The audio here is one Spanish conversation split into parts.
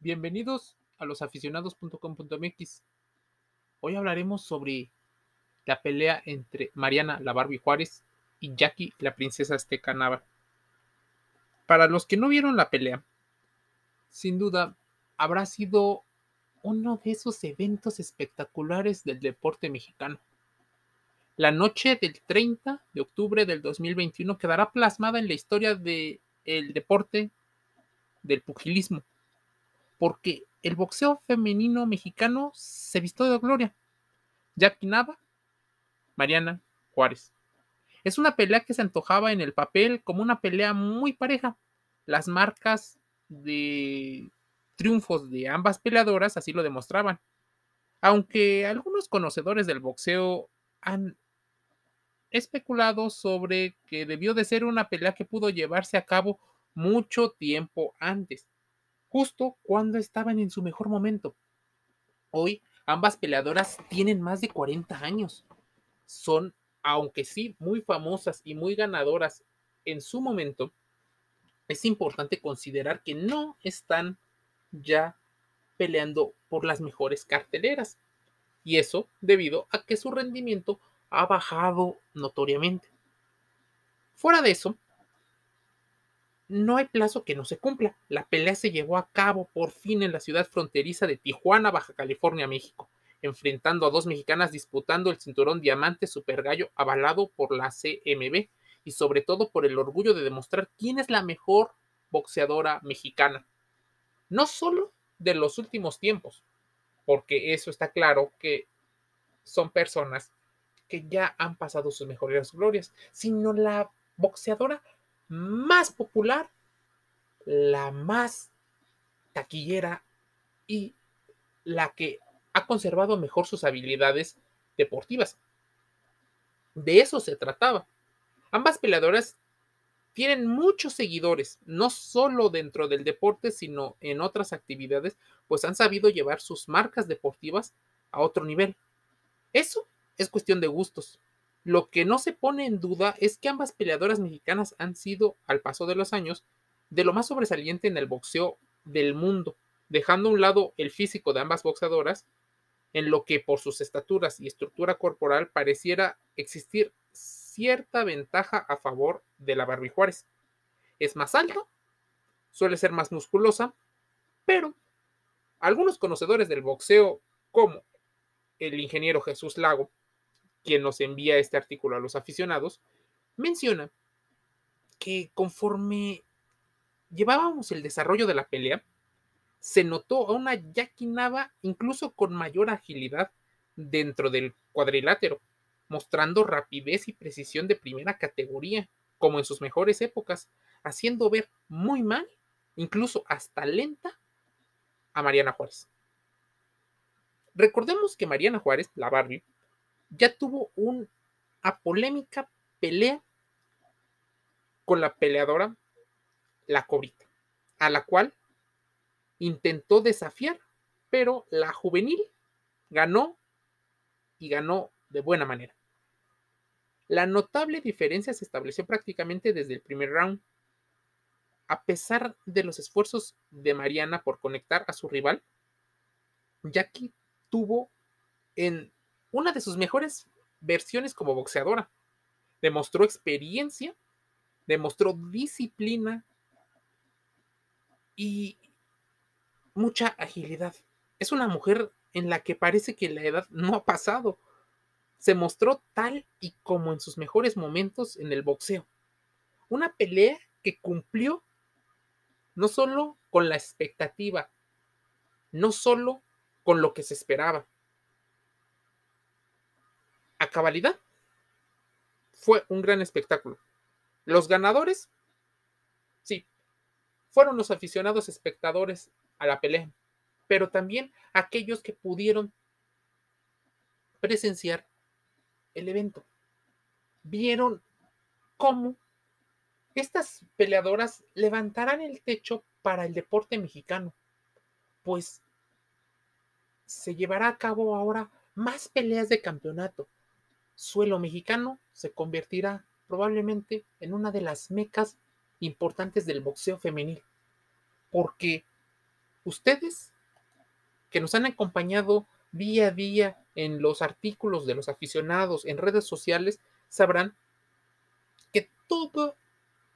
Bienvenidos a losaficionados.com.mx. Hoy hablaremos sobre la pelea entre Mariana la Barbie Juárez y Jackie la princesa azteca Nava. Para los que no vieron la pelea, sin duda habrá sido uno de esos eventos espectaculares del deporte mexicano. La noche del 30 de octubre del 2021 quedará plasmada en la historia del deporte del pugilismo porque el boxeo femenino mexicano se vistió de gloria. Jackie Mariana Juárez. Es una pelea que se antojaba en el papel como una pelea muy pareja. Las marcas de triunfos de ambas peleadoras así lo demostraban. Aunque algunos conocedores del boxeo han especulado sobre que debió de ser una pelea que pudo llevarse a cabo mucho tiempo antes justo cuando estaban en su mejor momento. Hoy ambas peleadoras tienen más de 40 años. Son, aunque sí, muy famosas y muy ganadoras en su momento, es importante considerar que no están ya peleando por las mejores carteleras. Y eso debido a que su rendimiento ha bajado notoriamente. Fuera de eso, no hay plazo que no se cumpla. La pelea se llevó a cabo por fin en la ciudad fronteriza de Tijuana, Baja California, México, enfrentando a dos mexicanas disputando el cinturón diamante super gallo avalado por la CMB y sobre todo por el orgullo de demostrar quién es la mejor boxeadora mexicana. No solo de los últimos tiempos, porque eso está claro que son personas que ya han pasado sus mejores glorias, sino la boxeadora más popular, la más taquillera y la que ha conservado mejor sus habilidades deportivas. De eso se trataba. Ambas peleadoras tienen muchos seguidores, no solo dentro del deporte, sino en otras actividades, pues han sabido llevar sus marcas deportivas a otro nivel. Eso es cuestión de gustos. Lo que no se pone en duda es que ambas peleadoras mexicanas han sido, al paso de los años, de lo más sobresaliente en el boxeo del mundo, dejando a un lado el físico de ambas boxeadoras, en lo que por sus estaturas y estructura corporal pareciera existir cierta ventaja a favor de la Barbie Juárez. Es más alto, suele ser más musculosa, pero algunos conocedores del boxeo, como el ingeniero Jesús Lago, quien nos envía este artículo a los aficionados, menciona que conforme llevábamos el desarrollo de la pelea, se notó a una Jackie incluso con mayor agilidad dentro del cuadrilátero, mostrando rapidez y precisión de primera categoría, como en sus mejores épocas, haciendo ver muy mal, incluso hasta lenta, a Mariana Juárez. Recordemos que Mariana Juárez, la Barbie, ya tuvo una polémica pelea con la peleadora La Cobrita, a la cual intentó desafiar, pero la juvenil ganó y ganó de buena manera. La notable diferencia se estableció prácticamente desde el primer round. A pesar de los esfuerzos de Mariana por conectar a su rival, Jackie tuvo en una de sus mejores versiones como boxeadora. Demostró experiencia, demostró disciplina y mucha agilidad. Es una mujer en la que parece que la edad no ha pasado. Se mostró tal y como en sus mejores momentos en el boxeo. Una pelea que cumplió no solo con la expectativa, no solo con lo que se esperaba, cabalidad. Fue un gran espectáculo. Los ganadores, sí, fueron los aficionados espectadores a la pelea, pero también aquellos que pudieron presenciar el evento. Vieron cómo estas peleadoras levantarán el techo para el deporte mexicano, pues se llevará a cabo ahora más peleas de campeonato, suelo mexicano se convertirá probablemente en una de las mecas importantes del boxeo femenil, porque ustedes que nos han acompañado día a día en los artículos de los aficionados en redes sociales, sabrán que todo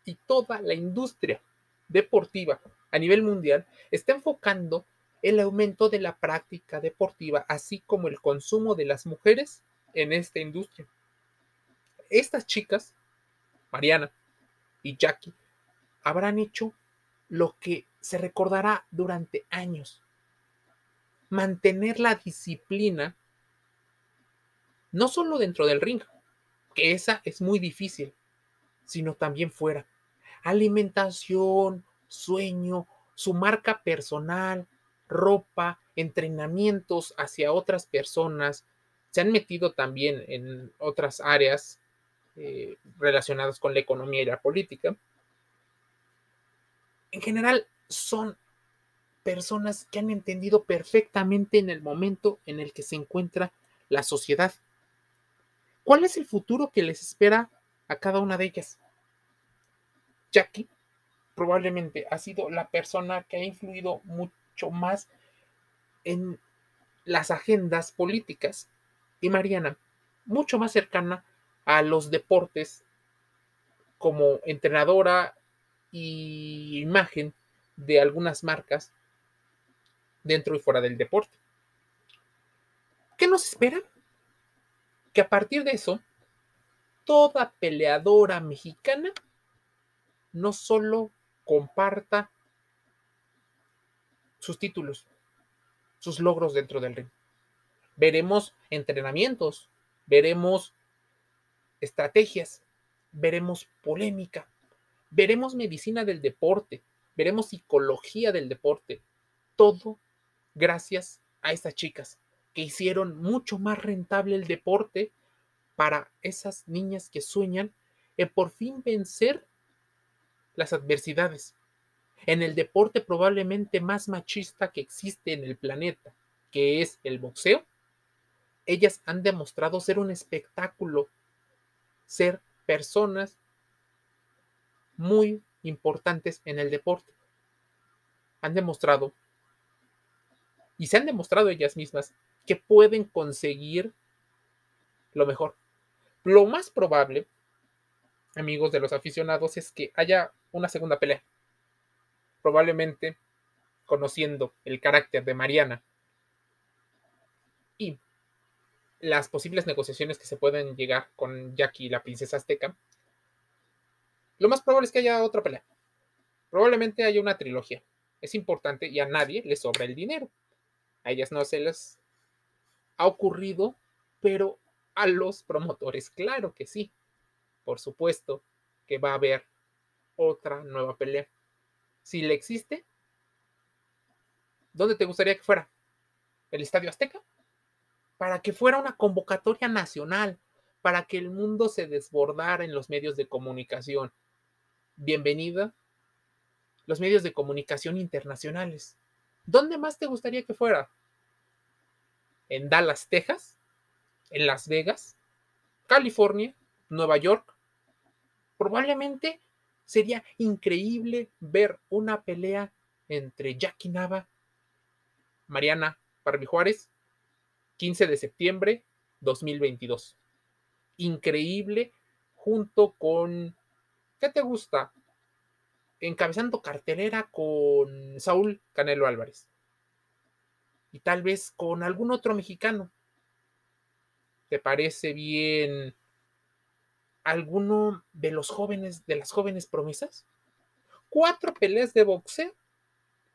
y toda la industria deportiva a nivel mundial está enfocando el aumento de la práctica deportiva, así como el consumo de las mujeres en esta industria. Estas chicas, Mariana y Jackie, habrán hecho lo que se recordará durante años. Mantener la disciplina, no solo dentro del ring, que esa es muy difícil, sino también fuera. Alimentación, sueño, su marca personal, ropa, entrenamientos hacia otras personas. Se han metido también en otras áreas eh, relacionadas con la economía y la política. En general, son personas que han entendido perfectamente en el momento en el que se encuentra la sociedad. ¿Cuál es el futuro que les espera a cada una de ellas? Jackie probablemente ha sido la persona que ha influido mucho más en las agendas políticas y Mariana, mucho más cercana a los deportes como entrenadora y imagen de algunas marcas dentro y fuera del deporte. ¿Qué nos espera? Que a partir de eso, toda peleadora mexicana no solo comparta sus títulos, sus logros dentro del ring. Veremos entrenamientos, veremos estrategias, veremos polémica, veremos medicina del deporte, veremos psicología del deporte. Todo gracias a estas chicas que hicieron mucho más rentable el deporte para esas niñas que sueñan en por fin vencer las adversidades. En el deporte probablemente más machista que existe en el planeta, que es el boxeo, ellas han demostrado ser un espectáculo, ser personas muy importantes en el deporte. Han demostrado, y se han demostrado ellas mismas, que pueden conseguir lo mejor. Lo más probable, amigos de los aficionados, es que haya una segunda pelea. Probablemente conociendo el carácter de Mariana y las posibles negociaciones que se pueden llegar con Jackie la princesa azteca, lo más probable es que haya otra pelea. Probablemente haya una trilogía. Es importante y a nadie le sobra el dinero. A ellas no se les ha ocurrido, pero a los promotores, claro que sí. Por supuesto que va a haber otra nueva pelea. Si le existe, ¿dónde te gustaría que fuera? ¿El Estadio Azteca? Para que fuera una convocatoria nacional, para que el mundo se desbordara en los medios de comunicación. Bienvenida los medios de comunicación internacionales. ¿Dónde más te gustaría que fuera? ¿En Dallas, Texas? ¿En Las Vegas? ¿California? ¿Nueva York? Probablemente Sería increíble ver una pelea entre Jackie Nava, Mariana Barbie Juárez, 15 de septiembre 2022. Increíble junto con, ¿qué te gusta? Encabezando cartelera con Saúl Canelo Álvarez. Y tal vez con algún otro mexicano. ¿Te parece bien alguno de los jóvenes, de las jóvenes promesas? Cuatro peleas de boxeo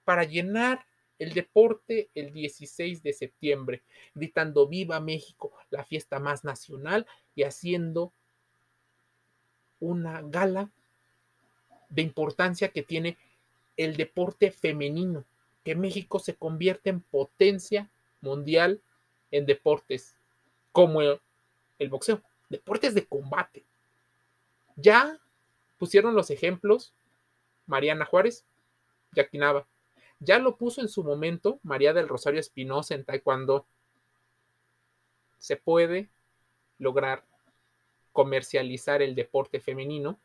para llenar el deporte el 16 de septiembre, gritando Viva México, la fiesta más nacional y haciendo una gala de importancia que tiene el deporte femenino, que México se convierte en potencia mundial en deportes como el, el boxeo, deportes de combate. Ya pusieron los ejemplos Mariana Juárez, Jackie Ya lo puso en su momento María del Rosario Espinosa en Taekwondo. Se puede lograr comercializar el deporte femenino,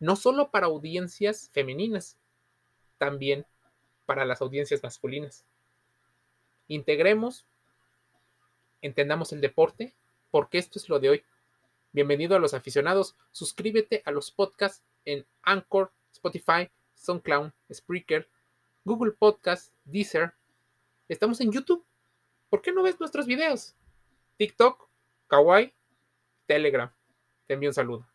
no solo para audiencias femeninas, también para las audiencias masculinas. Integremos, entendamos el deporte, porque esto es lo de hoy. Bienvenido a los aficionados. Suscríbete a los podcasts en Anchor, Spotify, SoundCloud, Spreaker, Google Podcast, Deezer. Estamos en YouTube. ¿Por qué no ves nuestros videos? TikTok, Kawaii, Telegram. Te envío un saludo.